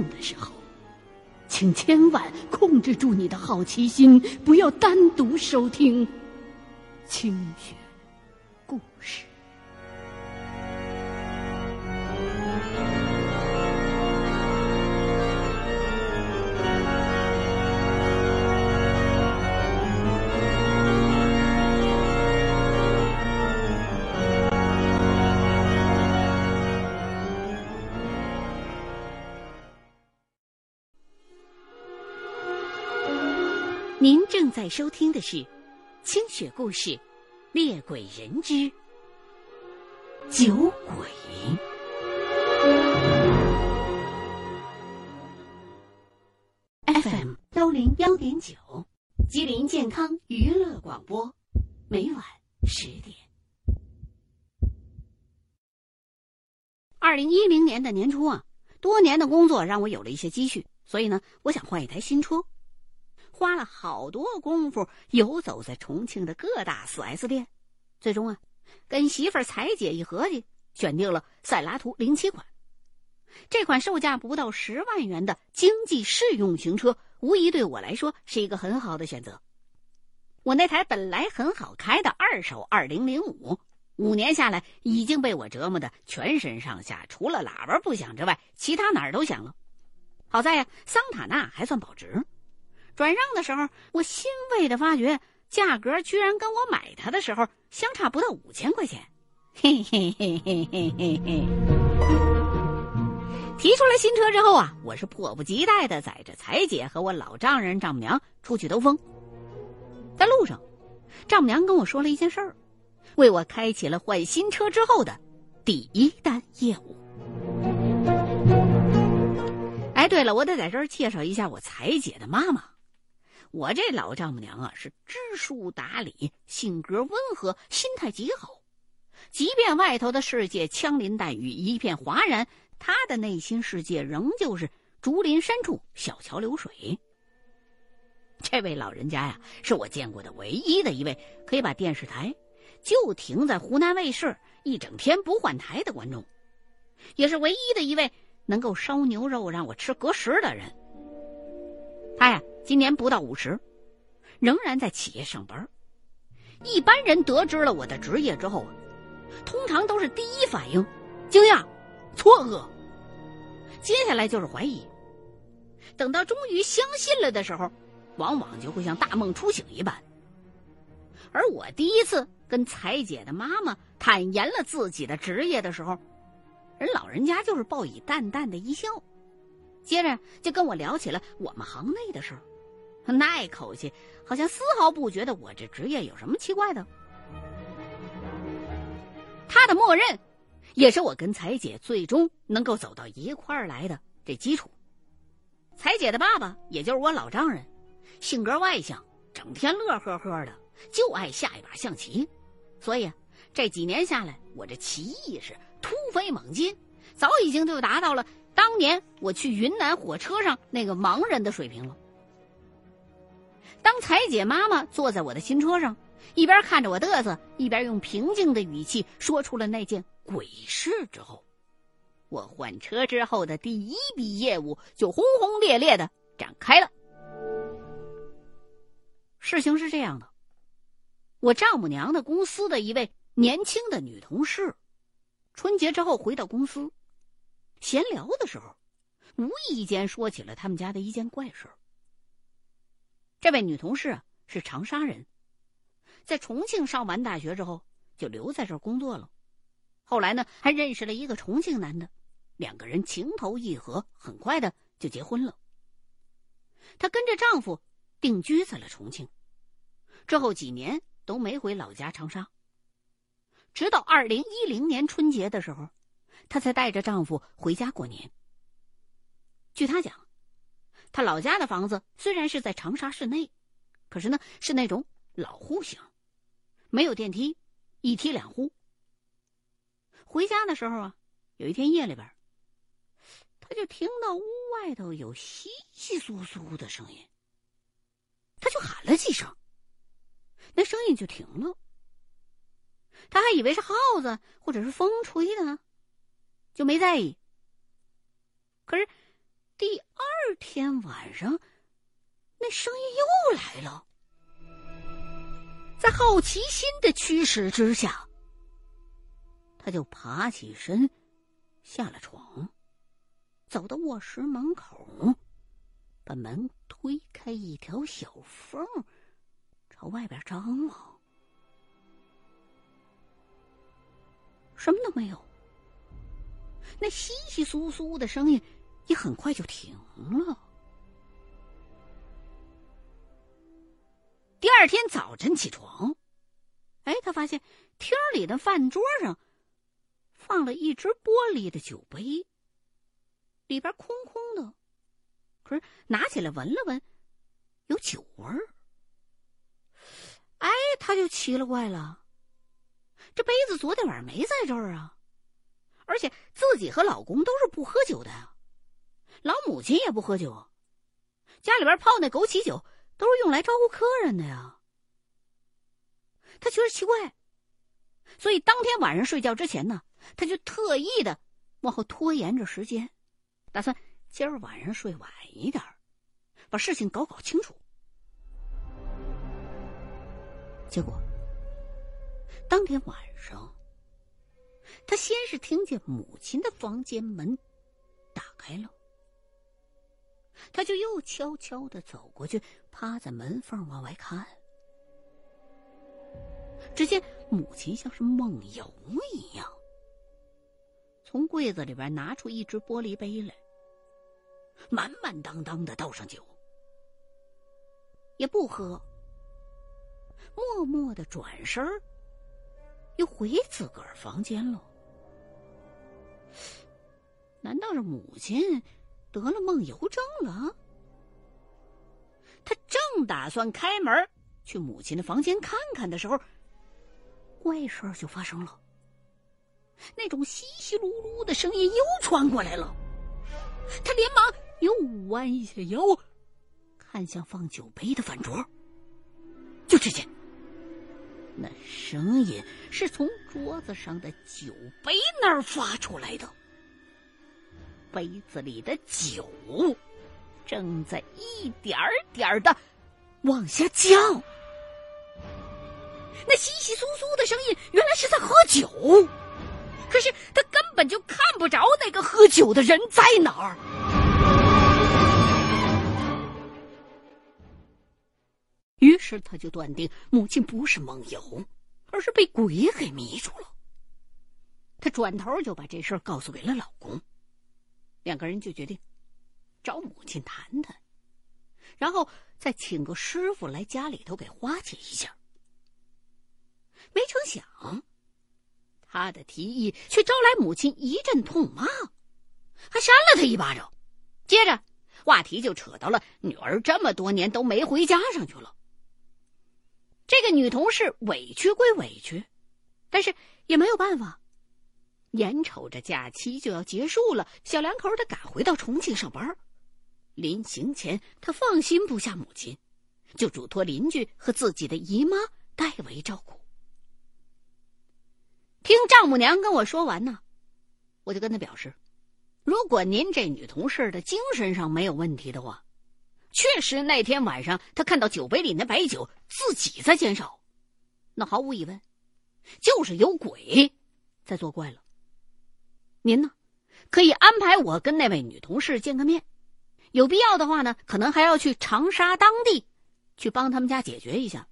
用的时候，请千万控制住你的好奇心，不要单独收听。清雪。您正在收听的是《清雪故事·猎鬼人之酒鬼》。FM 幺零幺点九，吉林健康娱乐广播，每晚十点。二零一零年的年初啊，多年的工作让我有了一些积蓄，所以呢，我想换一台新车。花了好多功夫游走在重庆的各大四 S 店，最终啊，跟媳妇儿彩姐一合计，选定了赛拉图零七款。这款售价不到十万元的经济适用型车，无疑对我来说是一个很好的选择。我那台本来很好开的二手二零零五，五年下来已经被我折磨的全身上下除了喇叭不响之外，其他哪儿都响了。好在呀，桑塔纳还算保值。转让的时候，我欣慰的发觉，价格居然跟我买它的时候相差不到五千块钱。嘿嘿嘿嘿嘿嘿嘿。提出了新车之后啊，我是迫不及待的载着彩姐和我老丈人丈母娘出去兜风。在路上，丈母娘跟我说了一件事儿，为我开启了换新车之后的第一单业务。哎，对了，我得在这儿介绍一下我彩姐的妈妈。我这老丈母娘啊，是知书达理，性格温和，心态极好。即便外头的世界枪林弹雨，一片哗然，她的内心世界仍旧是竹林深处小桥流水。这位老人家呀，是我见过的唯一的一位可以把电视台就停在湖南卫视一整天不换台的观众，也是唯一的一位能够烧牛肉让我吃隔食的人。他呀。今年不到五十，仍然在企业上班。一般人得知了我的职业之后，通常都是第一反应惊讶、错愕，接下来就是怀疑。等到终于相信了的时候，往往就会像大梦初醒一般。而我第一次跟彩姐的妈妈坦言了自己的职业的时候，人老人家就是报以淡淡的一笑，接着就跟我聊起了我们行内的事儿。那口气，好像丝毫不觉得我这职业有什么奇怪的。他的默认，也是我跟彩姐最终能够走到一块儿来的这基础。彩姐的爸爸，也就是我老丈人，性格外向，整天乐呵呵的，就爱下一把象棋。所以这几年下来，我这棋艺是突飞猛进，早已经就达到了当年我去云南火车上那个盲人的水平了。当彩姐妈妈坐在我的新车上，一边看着我嘚瑟，一边用平静的语气说出了那件鬼事之后，我换车之后的第一笔业务就轰轰烈烈的展开了。事情是这样的，我丈母娘的公司的一位年轻的女同事，春节之后回到公司，闲聊的时候，无意间说起了他们家的一件怪事儿。这位女同事啊是长沙人，在重庆上完大学之后就留在这工作了。后来呢，还认识了一个重庆男的，两个人情投意合，很快的就结婚了。她跟着丈夫定居在了重庆，之后几年都没回老家长沙。直到二零一零年春节的时候，她才带着丈夫回家过年。据她讲。他老家的房子虽然是在长沙市内，可是呢是那种老户型，没有电梯，一梯两户。回家的时候啊，有一天夜里边，他就听到屋外头有窸窸窣窣的声音，他就喊了几声，那声音就停了。他还以为是耗子或者是风吹的呢，就没在意。可是。第二天晚上，那声音又来了。在好奇心的驱使之下，他就爬起身，下了床，走到卧室门口，把门推开一条小缝，朝外边张望，什么都没有。那稀稀疏疏的声音。也很快就停了。第二天早晨起床，哎，他发现厅里的饭桌上放了一只玻璃的酒杯，里边空空的。可是拿起来闻了闻，有酒味儿。哎，他就奇了怪了，这杯子昨天晚上没在这儿啊，而且自己和老公都是不喝酒的呀。老母亲也不喝酒，家里边泡那枸杞酒都是用来招呼客人的呀。他觉得奇怪，所以当天晚上睡觉之前呢，他就特意的往后拖延着时间，打算今儿晚上睡晚一点，把事情搞搞清楚。结果，当天晚上，他先是听见母亲的房间门打开了。他就又悄悄的走过去，趴在门缝往外看。只见母亲像是梦游一样，从柜子里边拿出一只玻璃杯来，满满当当的倒上酒，也不喝，默默的转身又回自个儿房间了。难道是母亲？得了梦游症了，他正打算开门去母亲的房间看看的时候，怪事就发生了。那种稀稀噜噜的声音又传过来了，他连忙又弯下腰，看向放酒杯的饭桌，就只见那声音是从桌子上的酒杯那儿发出来的。杯子里的酒正在一点点的往下降，那稀稀疏疏的声音原来是在喝酒，可是他根本就看不着那个喝酒的人在哪儿。于是他就断定母亲不是梦游，而是被鬼给迷住了。他转头就把这事儿告诉给了老公。两个人就决定找母亲谈谈，然后再请个师傅来家里头给化解一下。没成想，他的提议却招来母亲一阵痛骂，还扇了他一巴掌。接着话题就扯到了女儿这么多年都没回家上去了。这个女同事委屈归委屈，但是也没有办法。眼瞅着假期就要结束了，小两口得赶回到重庆上班。临行前，他放心不下母亲，就嘱托邻居和自己的姨妈代为照顾。听丈母娘跟我说完呢，我就跟他表示：如果您这女同事的精神上没有问题的话，确实那天晚上她看到酒杯里那白酒自己在减少，那毫无疑问，就是有鬼在作怪了。您呢，可以安排我跟那位女同事见个面，有必要的话呢，可能还要去长沙当地，去帮他们家解决一下。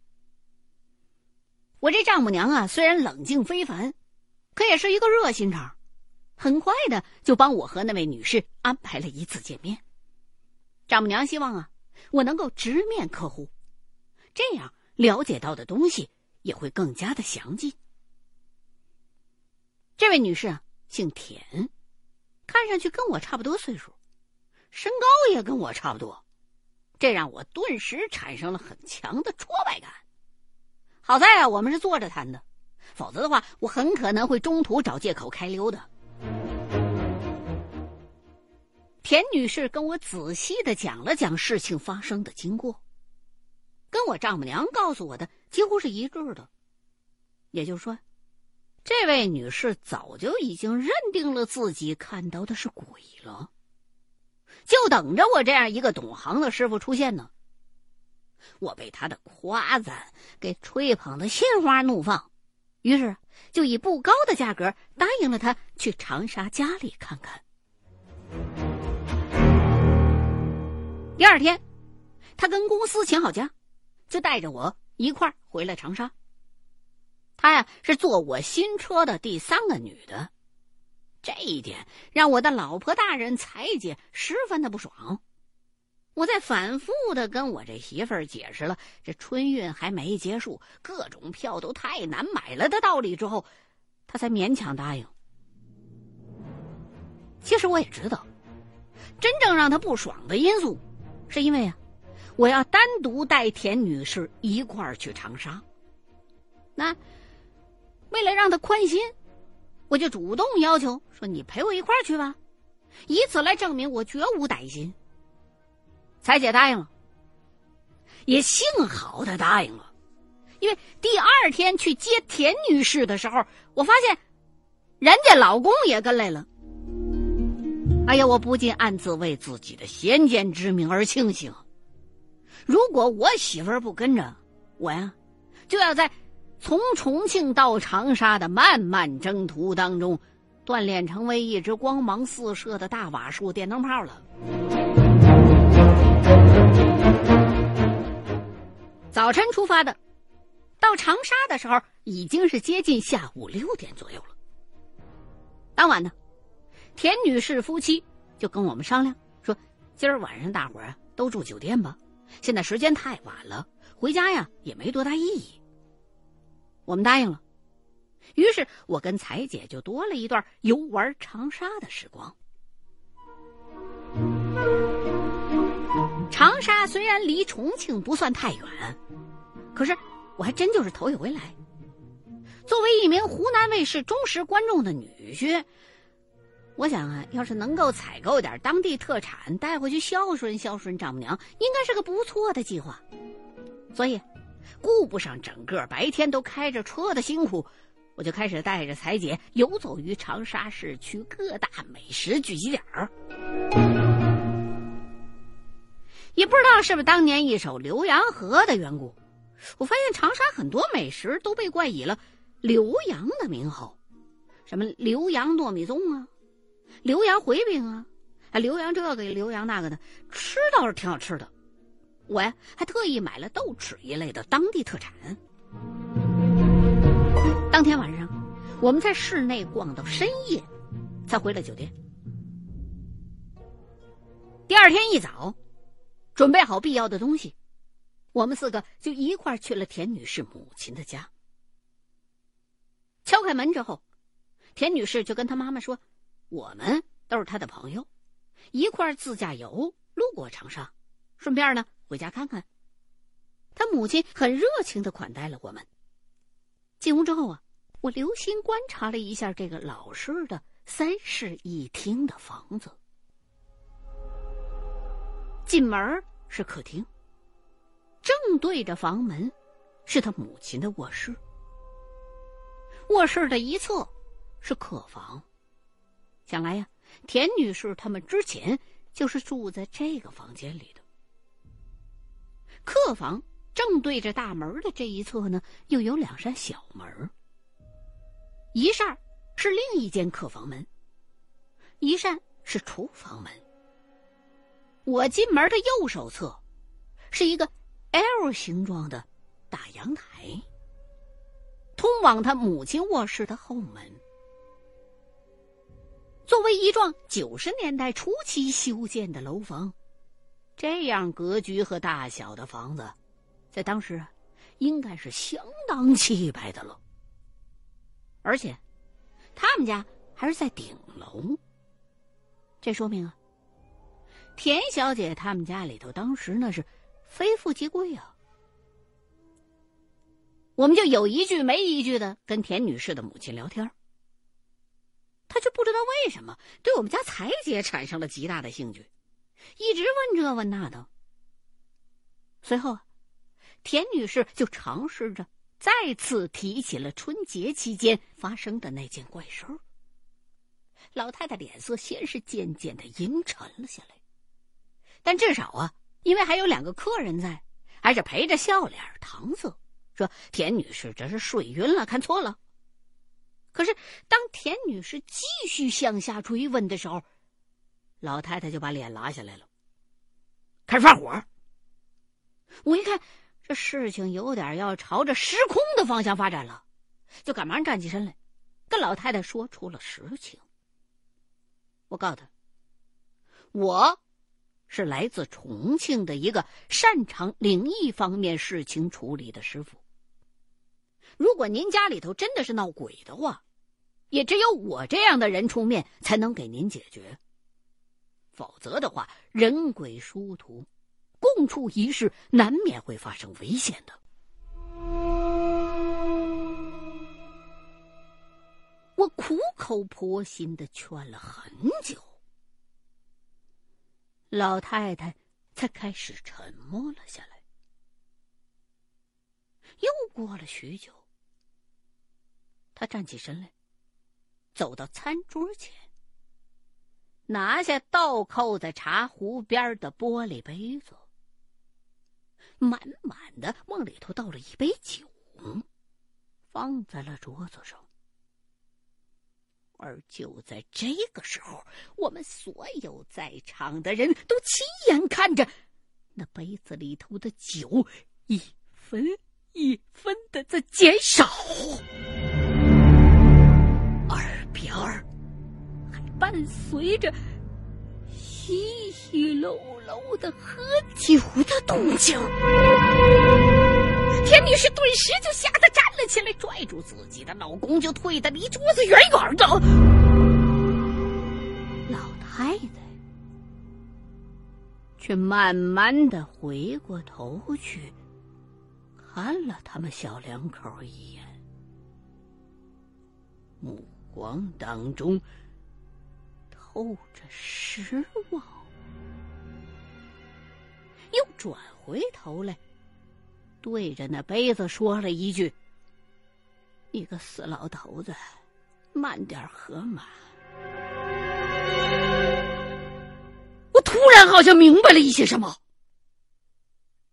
我这丈母娘啊，虽然冷静非凡，可也是一个热心肠，很快的就帮我和那位女士安排了一次见面。丈母娘希望啊，我能够直面客户，这样了解到的东西也会更加的详尽。这位女士啊。姓田，看上去跟我差不多岁数，身高也跟我差不多，这让我顿时产生了很强的挫败感。好在啊，我们是坐着谈的，否则的话，我很可能会中途找借口开溜的。田女士跟我仔细的讲了讲事情发生的经过，跟我丈母娘告诉我的几乎是一致的，也就是说。这位女士早就已经认定了自己看到的是鬼了，就等着我这样一个懂行的师傅出现呢。我被他的夸赞给吹捧的心花怒放，于是就以不高的价格答应了他去长沙家里看看。第二天，他跟公司请好假，就带着我一块儿回了长沙。她呀是坐我新车的第三个女的，这一点让我的老婆大人彩姐十分的不爽。我在反复的跟我这媳妇儿解释了这春运还没结束，各种票都太难买了的道理之后，她才勉强答应。其实我也知道，真正让她不爽的因素，是因为啊，我要单独带田女士一块儿去长沙。那为了让他宽心，我就主动要求说：“你陪我一块儿去吧，以此来证明我绝无歹心。”彩姐答应了，也幸好她答应了，因为第二天去接田女士的时候，我发现人家老公也跟来了。哎呀，我不禁暗自为自己的先见之明而庆幸。如果我媳妇儿不跟着我呀，就要在从重庆到长沙的漫漫征途当中，锻炼成为一只光芒四射的大瓦数电灯泡了。早晨出发的，到长沙的时候已经是接近下午六点左右了。当晚呢，田女士夫妻就跟我们商量说：“今儿晚上大伙儿啊都住酒店吧，现在时间太晚了，回家呀也没多大意义。”我们答应了，于是我跟彩姐就多了一段游玩长沙的时光。长沙虽然离重庆不算太远，可是我还真就是头一回来。作为一名湖南卫视忠实观众的女婿，我想啊，要是能够采购点当地特产带回去孝顺孝顺丈母娘，应该是个不错的计划。所以，顾不上整个白天都开着车的辛苦，我就开始带着彩姐游走于长沙市区各大美食聚集点儿。也不知道是不是当年一首《浏阳河》的缘故，我发现长沙很多美食都被冠以了“浏阳”的名号，什么浏阳糯米粽啊，浏阳回饼啊，啊浏阳这个浏阳那个的，吃倒是挺好吃的。我呀还特意买了豆豉一类的当地特产。当天晚上，我们在市内逛到深夜，才回了酒店。第二天一早。准备好必要的东西，我们四个就一块去了田女士母亲的家。敲开门之后，田女士就跟她妈妈说：“我们都是她的朋友，一块自驾游路过长沙，顺便呢回家看看。”他母亲很热情的款待了我们。进屋之后啊，我留心观察了一下这个老式的三室一厅的房子。进门是客厅，正对着房门是他母亲的卧室。卧室的一侧是客房，想来呀，田女士他们之前就是住在这个房间里的。客房正对着大门的这一侧呢，又有两扇小门，一扇是另一间客房门，一扇是厨房门。我进门的右手侧，是一个 L 形状的大阳台，通往他母亲卧室的后门。作为一幢九十年代初期修建的楼房，这样格局和大小的房子，在当时应该是相当气派的了。而且，他们家还是在顶楼，这说明啊。田小姐他们家里头当时那是非富即贵啊，我们就有一句没一句的跟田女士的母亲聊天她却不知道为什么对我们家彩姐产生了极大的兴趣，一直问这问那的。随后，田女士就尝试着再次提起了春节期间发生的那件怪事儿。老太太脸色先是渐渐的阴沉了下来。但至少啊，因为还有两个客人在，还是陪着笑脸搪塞，说田女士这是睡晕了，看错了。可是当田女士继续向下追问的时候，老太太就把脸拉下来了，开始发火。我一看这事情有点要朝着失控的方向发展了，就赶忙站起身来，跟老太太说出了实情。我告诉他，我是来自重庆的一个擅长灵异方面事情处理的师傅。如果您家里头真的是闹鬼的话，也只有我这样的人出面才能给您解决。否则的话，人鬼殊途，共处一室，难免会发生危险的。我苦口婆心的劝了很久，老太太才开始沉默了下来。又过了许久，她站起身来，走到餐桌前。拿下倒扣在茶壶边的玻璃杯子，满满的往里头倒了一杯酒，放在了桌子上。而就在这个时候，我们所有在场的人都亲眼看着那杯子里头的酒一分一分的在减少，耳边儿。伴随着稀稀漏漏的喝酒的动静，田女士顿时就吓得站了起来，拽住自己的老公就退得离桌子远远的。老太太却慢慢的回过头去，看了他们小两口一眼，目光当中。透着失望，又转回头来，对着那杯子说了一句：“你个死老头子，慢点喝嘛！”我突然好像明白了一些什么。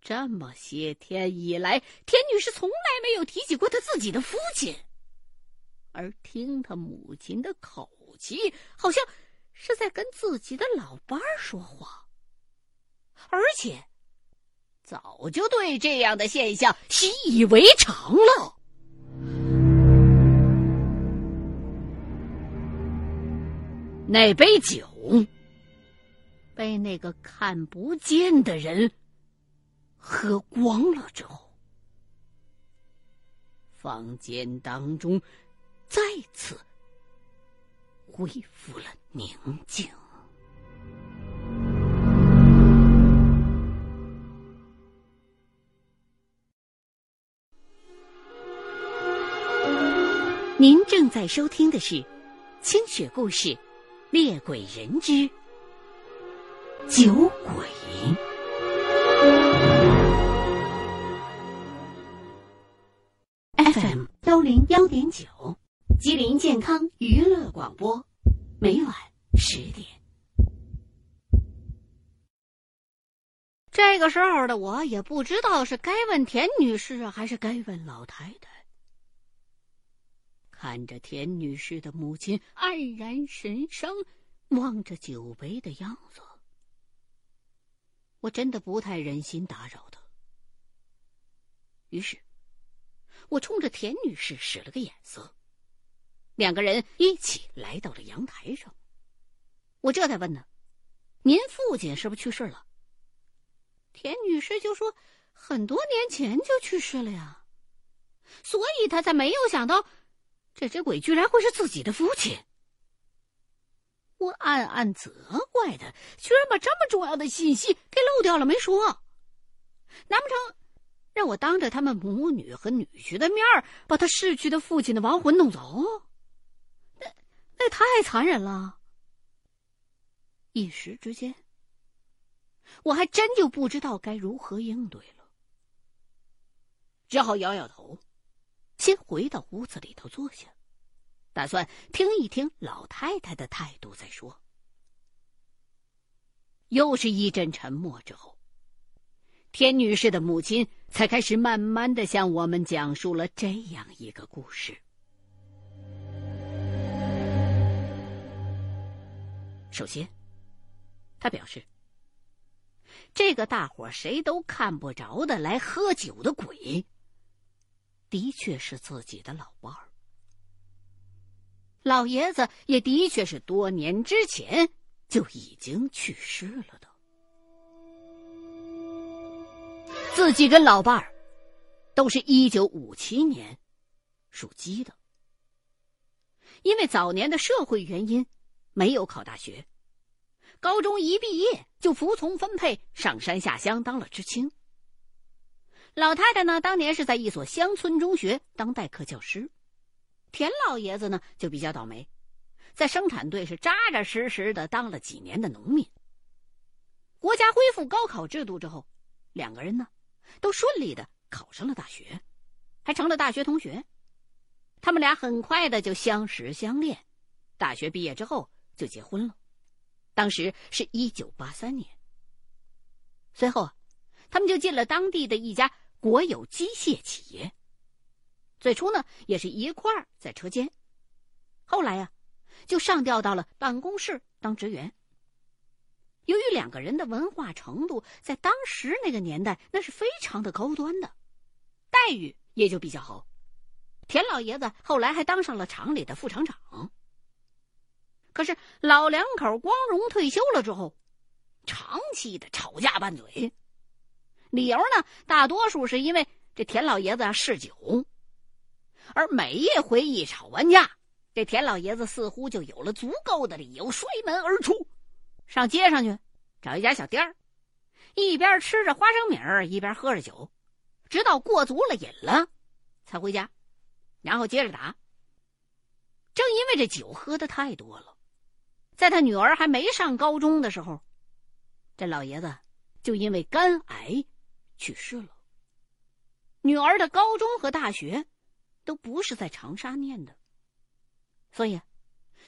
这么些天以来，田女士从来没有提起过她自己的父亲，而听她母亲的口气，好像……是在跟自己的老伴说话，而且早就对这样的现象习以为常了。那杯酒被那个看不见的人喝光了之后，房间当中再次。恢复了宁静。您正在收听的是《清雪故事·猎鬼人之酒鬼》，FM 幺零幺点九。吉林健康娱乐广播，每晚十点。这个时候的我也不知道是该问田女士，还是该问老太太。看着田女士的母亲黯然神伤，望着酒杯的样子，我真的不太忍心打扰她。于是，我冲着田女士使了个眼色。两个人一起来到了阳台上，我这才问呢：“您父亲是不是去世了？”田女士就说：“很多年前就去世了呀，所以她才没有想到，这只鬼居然会是自己的父亲。”我暗暗责怪他，居然把这么重要的信息给漏掉了没说，难不成让我当着他们母女和女婿的面把他逝去的父亲的亡魂弄走？那太残忍了！一时之间，我还真就不知道该如何应对了，只好摇摇头，先回到屋子里头坐下，打算听一听老太太的态度再说。又是一阵沉默之后，田女士的母亲才开始慢慢的向我们讲述了这样一个故事。首先，他表示，这个大伙谁都看不着的来喝酒的鬼，的确是自己的老伴儿。老爷子也的确是多年之前就已经去世了的。自己跟老伴儿都是一九五七年属鸡的，因为早年的社会原因，没有考大学，高中一毕业就服从分配上山下乡当了知青。老太太呢，当年是在一所乡村中学当代课教师。田老爷子呢就比较倒霉，在生产队是扎扎实实的当了几年的农民。国家恢复高考制度之后，两个人呢都顺利的考上了大学，还成了大学同学。他们俩很快的就相识相恋，大学毕业之后就结婚了，当时是一九八三年。随后，他们就进了当地的一家国有机械企业。最初呢，也是一块儿在车间，后来呀，就上调到了办公室当职员。由于两个人的文化程度在当时那个年代那是非常的高端的，待遇也就比较好。田老爷子后来还当上了厂里的副厂长。可是老两口光荣退休了之后，长期的吵架拌嘴，理由呢，大多数是因为这田老爷子嗜酒。而每一回一吵完架，这田老爷子似乎就有了足够的理由摔门而出，上街上去找一家小店儿，一边吃着花生米儿，一边喝着酒，直到过足了瘾了，才回家，然后接着打。正因为这酒喝的太多了，在他女儿还没上高中的时候，这老爷子就因为肝癌去世了。女儿的高中和大学。都不是在长沙念的，所以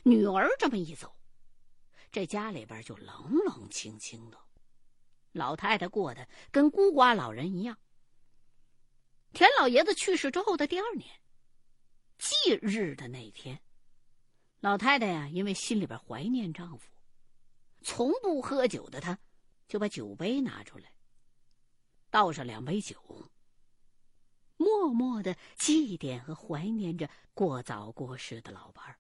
女儿这么一走，这家里边就冷冷清清的，老太太过得跟孤寡老人一样。田老爷子去世之后的第二年，忌日的那天，老太太呀，因为心里边怀念丈夫，从不喝酒的她，就把酒杯拿出来，倒上两杯酒。默默的祭奠和怀念着过早过世的老伴儿，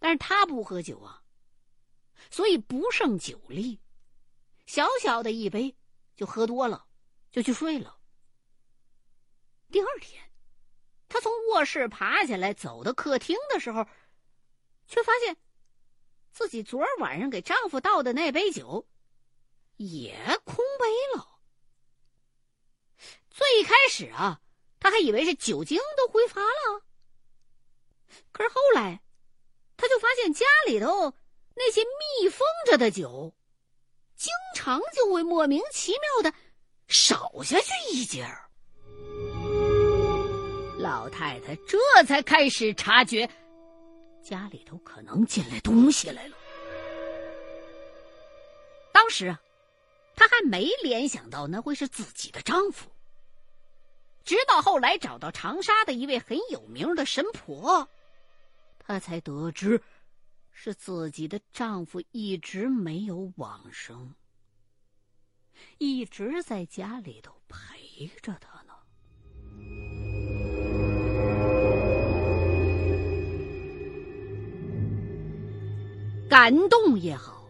但是他不喝酒啊，所以不胜酒力，小小的一杯就喝多了，就去睡了。第二天，他从卧室爬起来走到客厅的时候，却发现自己昨晚上给丈夫倒的那杯酒也空杯了。最开始啊，他还以为是酒精都挥发了。可是后来，他就发现家里头那些密封着的酒，经常就会莫名其妙的少下去一截儿。老太太这才开始察觉，家里头可能进来东西来了。当时啊，她还没联想到那会是自己的丈夫。直到后来找到长沙的一位很有名的神婆，她才得知，是自己的丈夫一直没有往生，一直在家里头陪着她感动也好，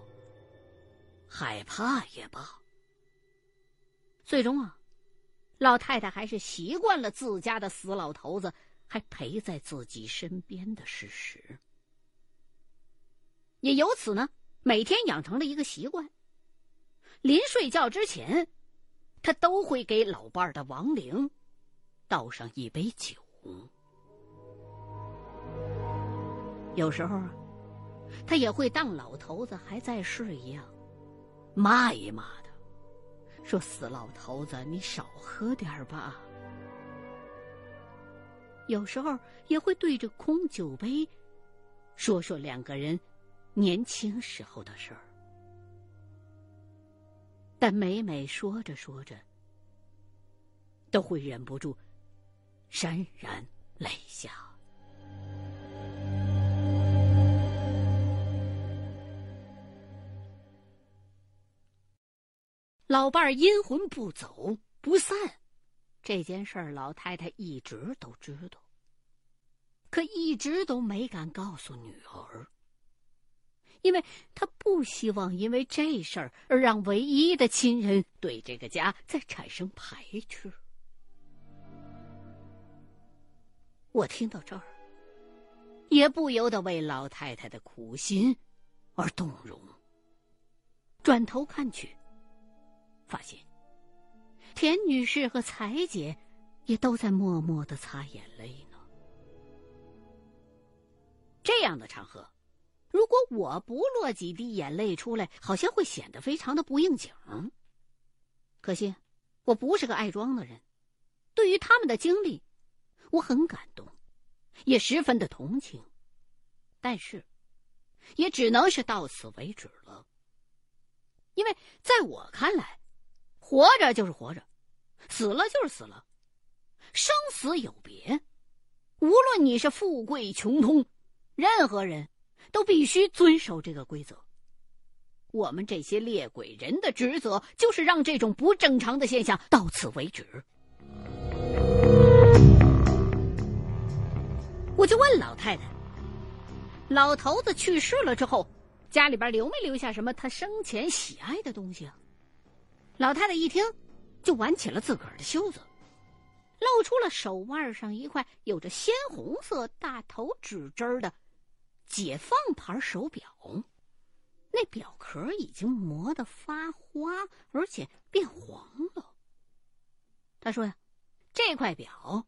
害怕也罢，最终啊。老太太还是习惯了自家的死老头子还陪在自己身边的事实，也由此呢，每天养成了一个习惯：临睡觉之前，他都会给老伴的亡灵倒上一杯酒。有时候啊，他也会当老头子还在世一样，骂一骂的。说：“死老头子，你少喝点吧。”有时候也会对着空酒杯，说说两个人年轻时候的事儿。但每每说着说着，都会忍不住潸然泪下。老伴儿阴魂不走不散，这件事儿老太太一直都知道，可一直都没敢告诉女儿。因为她不希望因为这事儿而让唯一的亲人对这个家再产生排斥。我听到这儿，也不由得为老太太的苦心而动容。转头看去，发现田女士和彩姐也都在默默的擦眼泪呢。这样的场合。如果我不落几滴眼泪出来，好像会显得非常的不应景。可惜，我不是个爱装的人。对于他们的经历，我很感动，也十分的同情。但是，也只能是到此为止了。因为在我看来，活着就是活着，死了就是死了，生死有别。无论你是富贵穷通，任何人。都必须遵守这个规则。我们这些猎鬼人的职责就是让这种不正常的现象到此为止。我就问老太太：“老头子去世了之后，家里边留没留下什么他生前喜爱的东西啊？”老太太一听，就挽起了自个儿的袖子，露出了手腕上一块有着鲜红色大头指针的。解放牌手表，那表壳已经磨得发花，而且变黄了。他说呀，这块表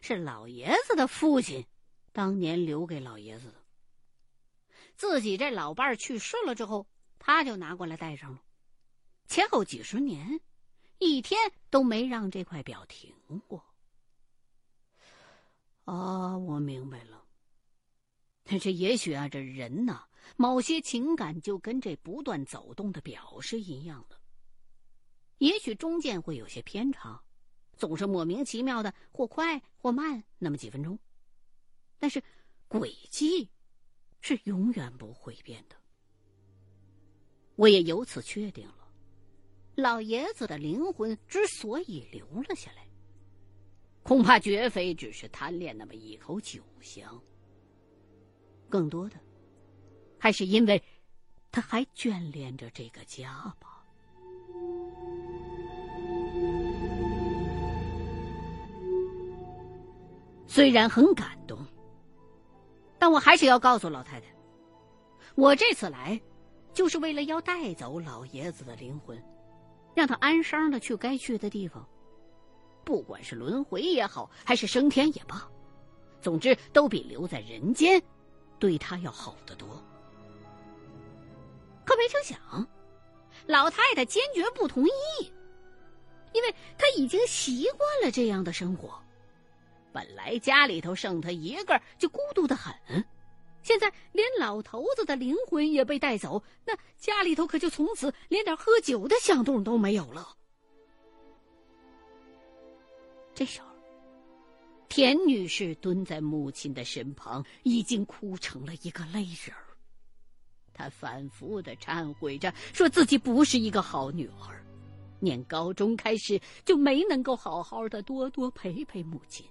是老爷子的父亲当年留给老爷子的。自己这老伴儿去世了之后，他就拿过来戴上了。前后几十年，一天都没让这块表停过。啊，我明白了。这也许啊，这人呐，某些情感就跟这不断走动的表是一样的。也许中间会有些偏差，总是莫名其妙的或快或慢那么几分钟，但是轨迹是永远不会变的。我也由此确定了，老爷子的灵魂之所以留了下来，恐怕绝非只是贪恋那么一口酒香。更多的，还是因为他还眷恋着这个家吧。虽然很感动，但我还是要告诉老太太，我这次来，就是为了要带走老爷子的灵魂，让他安生的去该去的地方，不管是轮回也好，还是升天也罢，总之都比留在人间。对他要好得多，可没成想，老太太坚决不同意，因为她已经习惯了这样的生活。本来家里头剩她一个就孤独的很，现在连老头子的灵魂也被带走，那家里头可就从此连点喝酒的响动都没有了。这时候。田女士蹲在母亲的身旁，已经哭成了一个泪人儿。她反复的忏悔着，说自己不是一个好女儿，念高中开始就没能够好好的多多陪陪母亲。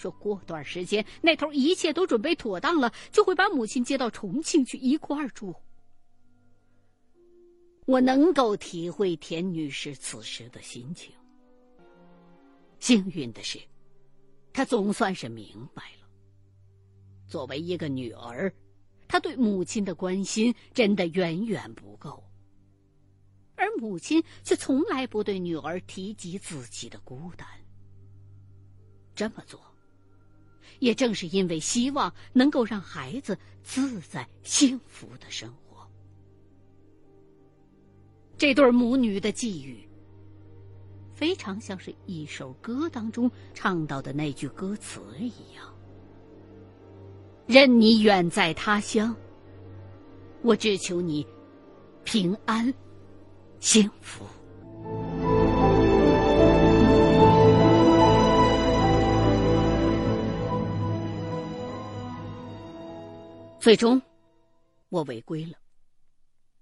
说过段时间那头一切都准备妥当了，就会把母亲接到重庆去一块儿住。我能够体会田女士此时的心情。幸运的是。他总算是明白了。作为一个女儿，她对母亲的关心真的远远不够，而母亲却从来不对女儿提及自己的孤单。这么做，也正是因为希望能够让孩子自在幸福的生活。这对母女的寄语。非常像是一首歌当中唱到的那句歌词一样：“任你远在他乡，我只求你平安幸福。最终，我违规了，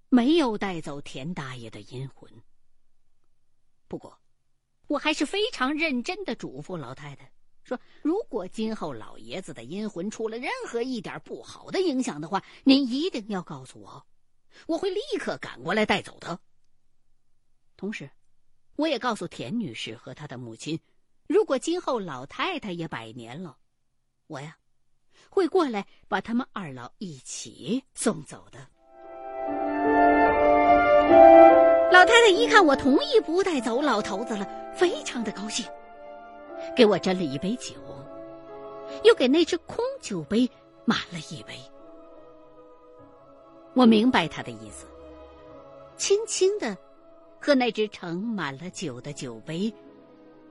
没有带走田大爷的阴魂。不过，我还是非常认真的嘱咐老太太说：“如果今后老爷子的阴魂出了任何一点不好的影响的话，您一定要告诉我，我会立刻赶过来带走的。”同时，我也告诉田女士和她的母亲，如果今后老太太也百年了，我呀。会过来把他们二老一起送走的。老太太一看我同意不带走老头子了，非常的高兴，给我斟了一杯酒，又给那只空酒杯满了一杯。我明白他的意思，轻轻的和那只盛满了酒的酒杯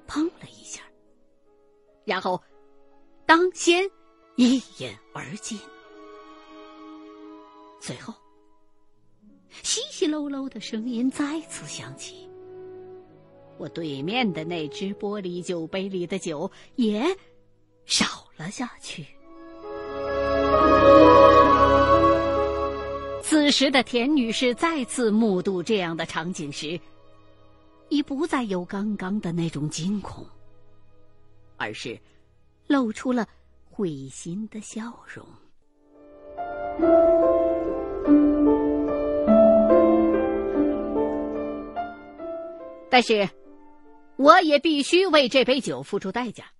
碰了一下，然后当先。一饮而尽，随后，稀稀漏漏的声音再次响起。我对面的那只玻璃酒杯里的酒也少了下去。此时的田女士再次目睹这样的场景时，已不再有刚刚的那种惊恐，而是露出了。会心的笑容，但是，我也必须为这杯酒付出代价，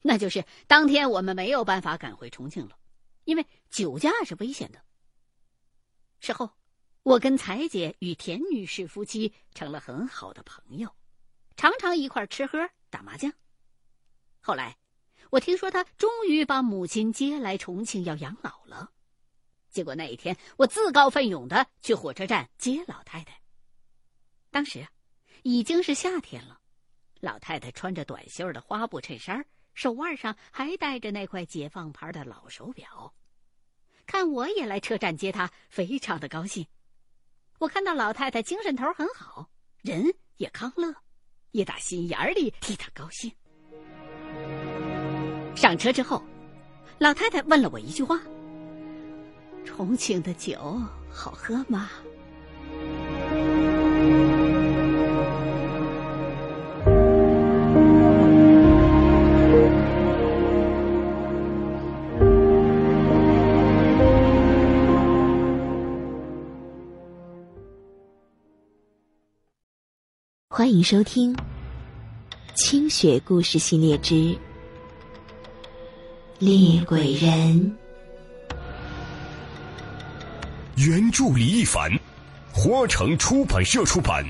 那就是当天我们没有办法赶回重庆了，因为酒驾是危险的。事后，我跟彩姐与田女士夫妻成了很好的朋友，常常一块吃喝打麻将。后来。我听说他终于把母亲接来重庆要养老了，结果那一天我自告奋勇的去火车站接老太太。当时已经是夏天了，老太太穿着短袖的花布衬衫，手腕上还戴着那块解放牌的老手表。看我也来车站接她，非常的高兴。我看到老太太精神头很好，人也康乐，也打心眼里替她高兴。上车之后，老太太问了我一句话：“重庆的酒好喝吗？”欢迎收听《清雪故事系列之》。厉鬼人，原著李一凡，花城出版社出版。